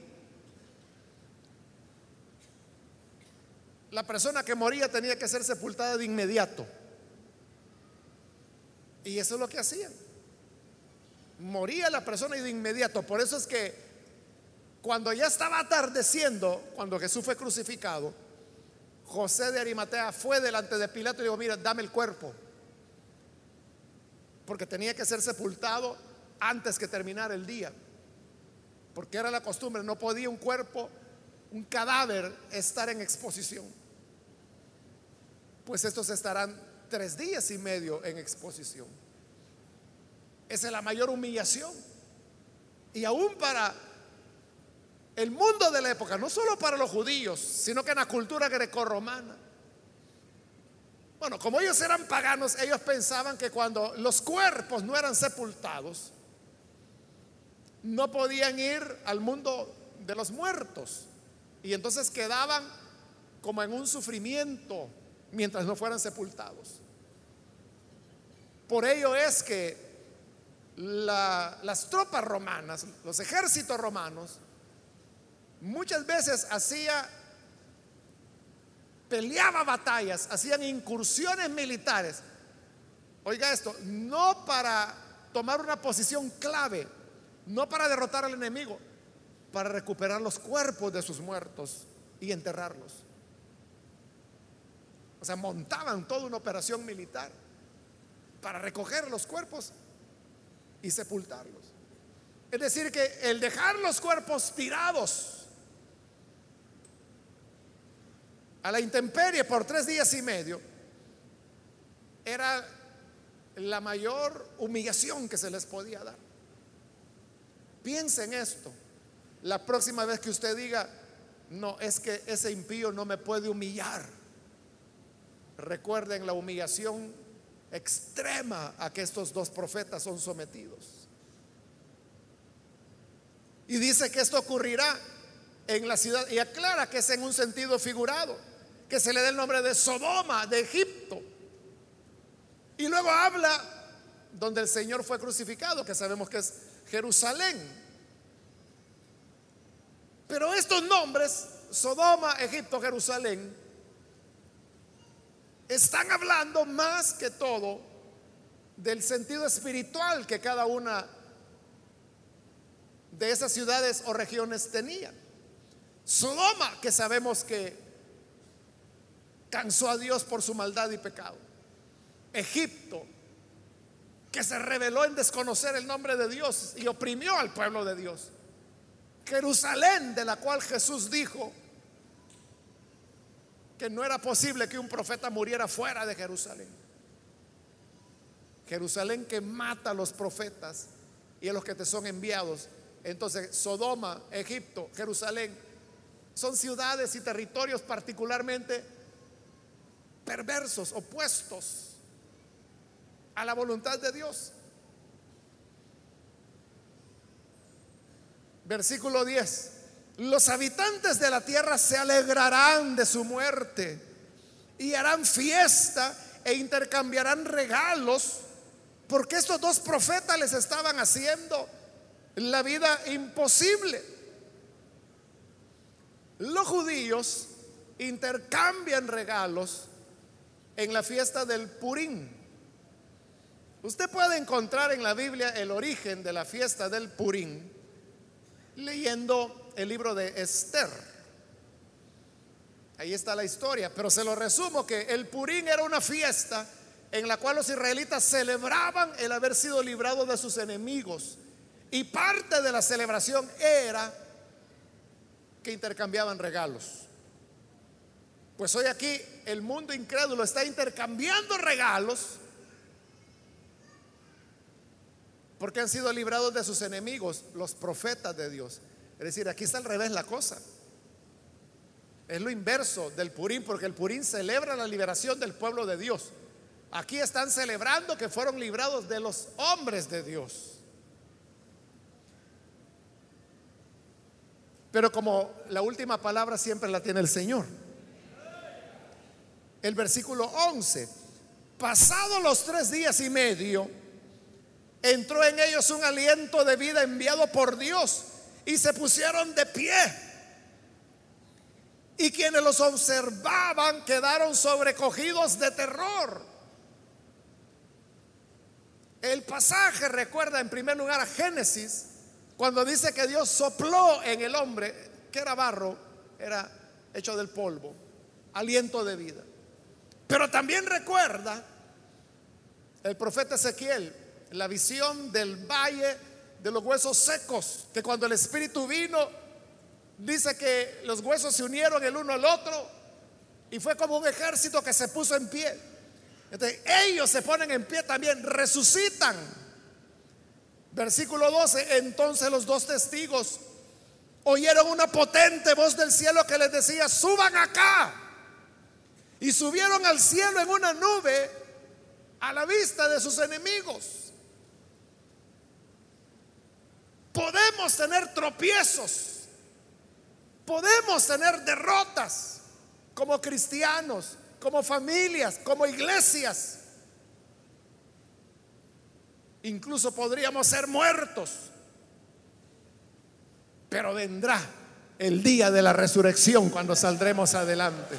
la persona que moría tenía que ser sepultada de inmediato. Y eso es lo que hacían. Moría la persona y de inmediato. Por eso es que cuando ya estaba atardeciendo, cuando Jesús fue crucificado, José de Arimatea fue delante de Pilato y dijo, mira, dame el cuerpo. Porque tenía que ser sepultado antes que terminara el día. Porque era la costumbre, no podía un cuerpo, un cadáver estar en exposición. Pues estos estarán tres días y medio en exposición. Esa es la mayor humillación. Y aún para el mundo de la época, no solo para los judíos, sino que en la cultura grecorromana. Bueno, como ellos eran paganos, ellos pensaban que cuando los cuerpos no eran sepultados, no podían ir al mundo de los muertos. Y entonces quedaban como en un sufrimiento mientras no fueran sepultados. Por ello es que las tropas romanas, los ejércitos romanos, muchas veces hacía peleaba batallas, hacían incursiones militares. Oiga esto, no para tomar una posición clave, no para derrotar al enemigo, para recuperar los cuerpos de sus muertos y enterrarlos. O sea, montaban toda una operación militar para recoger los cuerpos y sepultarlos. Es decir, que el dejar los cuerpos tirados a la intemperie por tres días y medio era la mayor humillación que se les podía dar. Piensen esto. La próxima vez que usted diga, no, es que ese impío no me puede humillar. Recuerden la humillación extrema a que estos dos profetas son sometidos. Y dice que esto ocurrirá en la ciudad, y aclara que es en un sentido figurado, que se le dé el nombre de Sodoma, de Egipto. Y luego habla donde el Señor fue crucificado, que sabemos que es Jerusalén. Pero estos nombres, Sodoma, Egipto, Jerusalén, están hablando más que todo del sentido espiritual que cada una de esas ciudades o regiones tenía. Sodoma, que sabemos que cansó a Dios por su maldad y pecado. Egipto, que se reveló en desconocer el nombre de Dios y oprimió al pueblo de Dios. Jerusalén, de la cual Jesús dijo que no era posible que un profeta muriera fuera de Jerusalén. Jerusalén que mata a los profetas y a los que te son enviados. Entonces, Sodoma, Egipto, Jerusalén, son ciudades y territorios particularmente perversos, opuestos a la voluntad de Dios. Versículo 10. Los habitantes de la tierra se alegrarán de su muerte y harán fiesta e intercambiarán regalos porque estos dos profetas les estaban haciendo la vida imposible. Los judíos intercambian regalos en la fiesta del Purín. Usted puede encontrar en la Biblia el origen de la fiesta del Purín leyendo el libro de Esther. Ahí está la historia, pero se lo resumo que el Purín era una fiesta en la cual los israelitas celebraban el haber sido librados de sus enemigos. Y parte de la celebración era que intercambiaban regalos. Pues hoy aquí el mundo incrédulo está intercambiando regalos porque han sido librados de sus enemigos, los profetas de Dios. Es decir, aquí está al revés la cosa. Es lo inverso del Purín, porque el Purín celebra la liberación del pueblo de Dios. Aquí están celebrando que fueron librados de los hombres de Dios. Pero como la última palabra siempre la tiene el Señor. El versículo 11. Pasados los tres días y medio, entró en ellos un aliento de vida enviado por Dios y se pusieron de pie. Y quienes los observaban quedaron sobrecogidos de terror. El pasaje recuerda en primer lugar a Génesis, cuando dice que Dios sopló en el hombre, que era barro, era hecho del polvo, aliento de vida. Pero también recuerda el profeta Ezequiel, la visión del valle de los huesos secos, que cuando el Espíritu vino, dice que los huesos se unieron el uno al otro y fue como un ejército que se puso en pie. Entonces, ellos se ponen en pie también, resucitan. Versículo 12, entonces los dos testigos oyeron una potente voz del cielo que les decía, suban acá. Y subieron al cielo en una nube a la vista de sus enemigos. Podemos tener tropiezos, podemos tener derrotas como cristianos, como familias, como iglesias. Incluso podríamos ser muertos. Pero vendrá el día de la resurrección cuando saldremos adelante.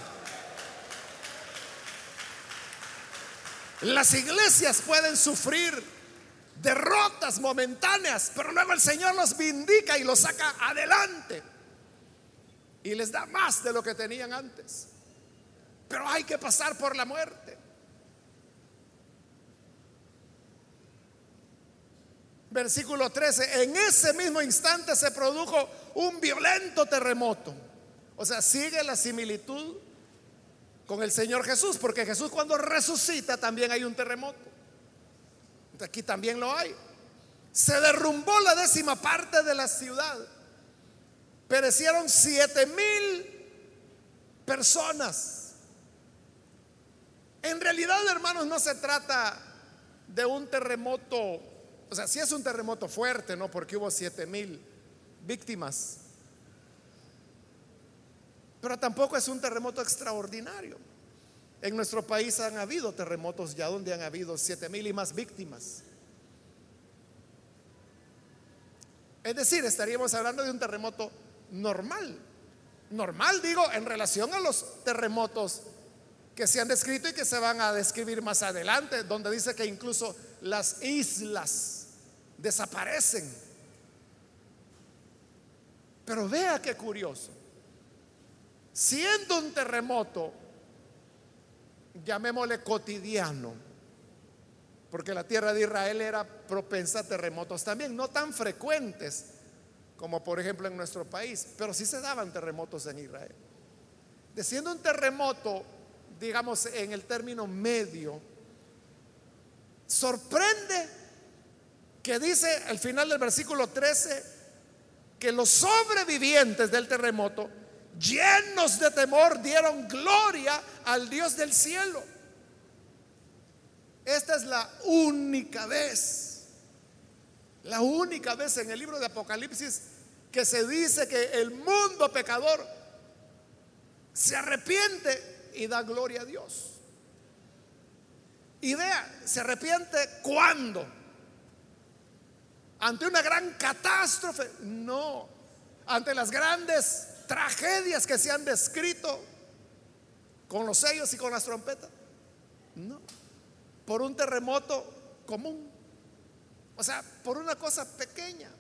Las iglesias pueden sufrir derrotas momentáneas, pero luego el Señor los vindica y los saca adelante y les da más de lo que tenían antes. Pero hay que pasar por la muerte. Versículo 13, en ese mismo instante se produjo un violento terremoto. O sea, sigue la similitud con el Señor Jesús, porque Jesús cuando resucita también hay un terremoto. Aquí también lo hay. Se derrumbó la décima parte de la ciudad perecieron siete mil personas. En realidad, hermanos, no se trata de un terremoto, o sea, si es un terremoto fuerte, ¿no? Porque hubo siete mil víctimas. Pero tampoco es un terremoto extraordinario. En nuestro país han habido terremotos ya donde han habido siete mil y más víctimas. Es decir, estaríamos hablando de un terremoto normal. Normal, digo, en relación a los terremotos que se han descrito y que se van a describir más adelante, donde dice que incluso las islas desaparecen. Pero vea qué curioso. Siendo un terremoto, llamémosle cotidiano, porque la tierra de Israel era propensa a terremotos también, no tan frecuentes como por ejemplo en nuestro país, pero sí se daban terremotos en Israel. De siendo un terremoto, digamos en el término medio, sorprende que dice al final del versículo 13 que los sobrevivientes del terremoto, llenos de temor, dieron gloria al Dios del cielo. Esta es la única vez la única vez en el libro de Apocalipsis que se dice que el mundo pecador se arrepiente y da gloria a Dios. Y vea, se arrepiente cuando. Ante una gran catástrofe. No. Ante las grandes tragedias que se han descrito con los sellos y con las trompetas. No. Por un terremoto común. O sea, por una cosa pequeña.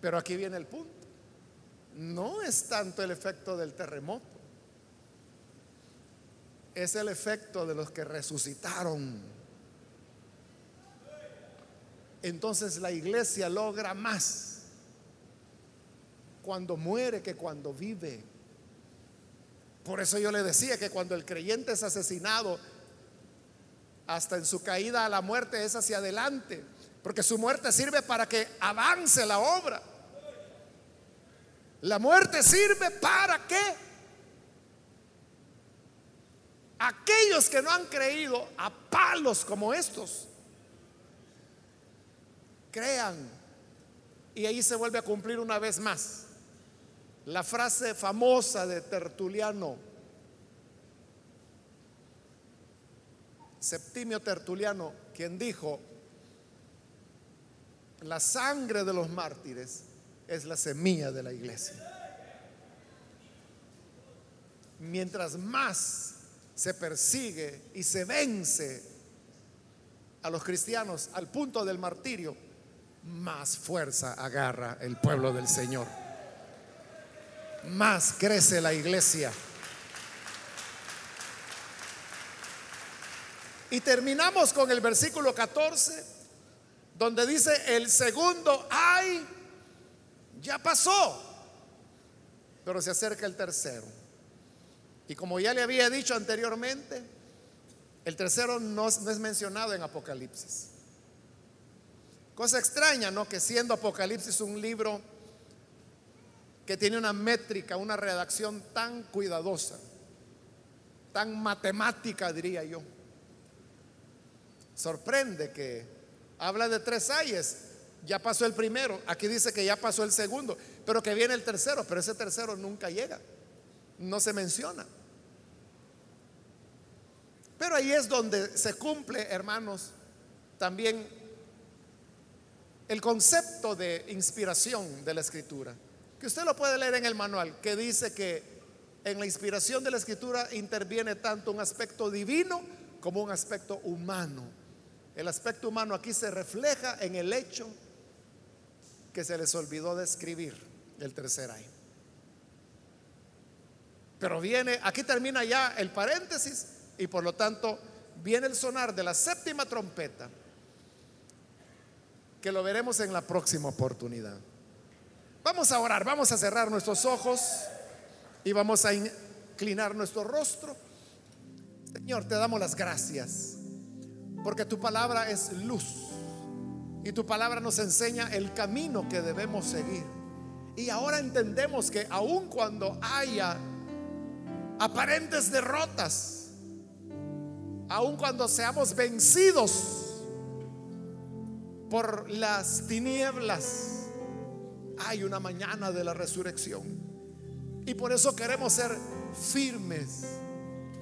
Pero aquí viene el punto. No es tanto el efecto del terremoto. Es el efecto de los que resucitaron. Entonces la iglesia logra más cuando muere que cuando vive. Por eso yo le decía que cuando el creyente es asesinado, hasta en su caída a la muerte es hacia adelante, porque su muerte sirve para que avance la obra. La muerte sirve para que aquellos que no han creído a palos como estos crean. Y ahí se vuelve a cumplir una vez más la frase famosa de Tertuliano Septimio Tertuliano, quien dijo, la sangre de los mártires es la semilla de la iglesia. Mientras más se persigue y se vence a los cristianos al punto del martirio, más fuerza agarra el pueblo del Señor. Más crece la iglesia. Y terminamos con el versículo 14, donde dice, el segundo, ay, ya pasó, pero se acerca el tercero. Y como ya le había dicho anteriormente, el tercero no, no es mencionado en Apocalipsis. Cosa extraña, ¿no? Que siendo Apocalipsis un libro que tiene una métrica, una redacción tan cuidadosa, tan matemática, diría yo Sorprende que habla de tres ayes. Ya pasó el primero, aquí dice que ya pasó el segundo, pero que viene el tercero, pero ese tercero nunca llega, no se menciona. Pero ahí es donde se cumple, hermanos, también el concepto de inspiración de la escritura, que usted lo puede leer en el manual, que dice que en la inspiración de la escritura interviene tanto un aspecto divino como un aspecto humano. El aspecto humano aquí se refleja en el hecho que se les olvidó describir el tercer año. Pero viene, aquí termina ya el paréntesis y por lo tanto viene el sonar de la séptima trompeta, que lo veremos en la próxima oportunidad. Vamos a orar, vamos a cerrar nuestros ojos y vamos a inclinar nuestro rostro. Señor, te damos las gracias porque tu palabra es luz. Y tu palabra nos enseña el camino que debemos seguir. Y ahora entendemos que aun cuando haya aparentes derrotas, aun cuando seamos vencidos por las tinieblas, hay una mañana de la resurrección. Y por eso queremos ser firmes,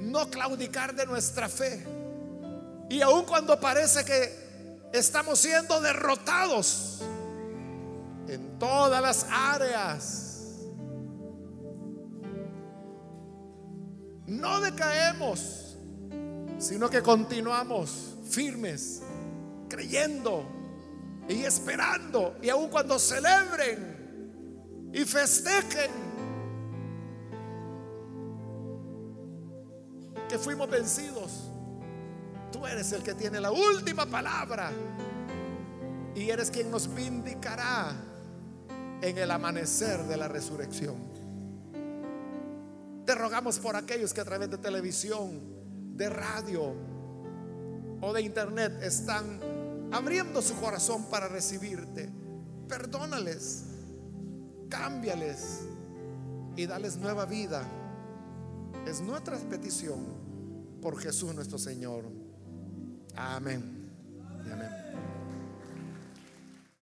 no claudicar de nuestra fe. Y aun cuando parece que estamos siendo derrotados en todas las áreas, no decaemos, sino que continuamos firmes, creyendo y esperando. Y aun cuando celebren y festejen que fuimos vencidos, tú eres el que tiene la última palabra y eres quien nos vindicará en el amanecer de la resurrección. Te rogamos por aquellos que a través de televisión, de radio o de internet están abriendo su corazón para recibirte. Perdónales, cámbiales y dales nueva vida. Es nuestra petición por Jesús nuestro Señor. Amén. amén.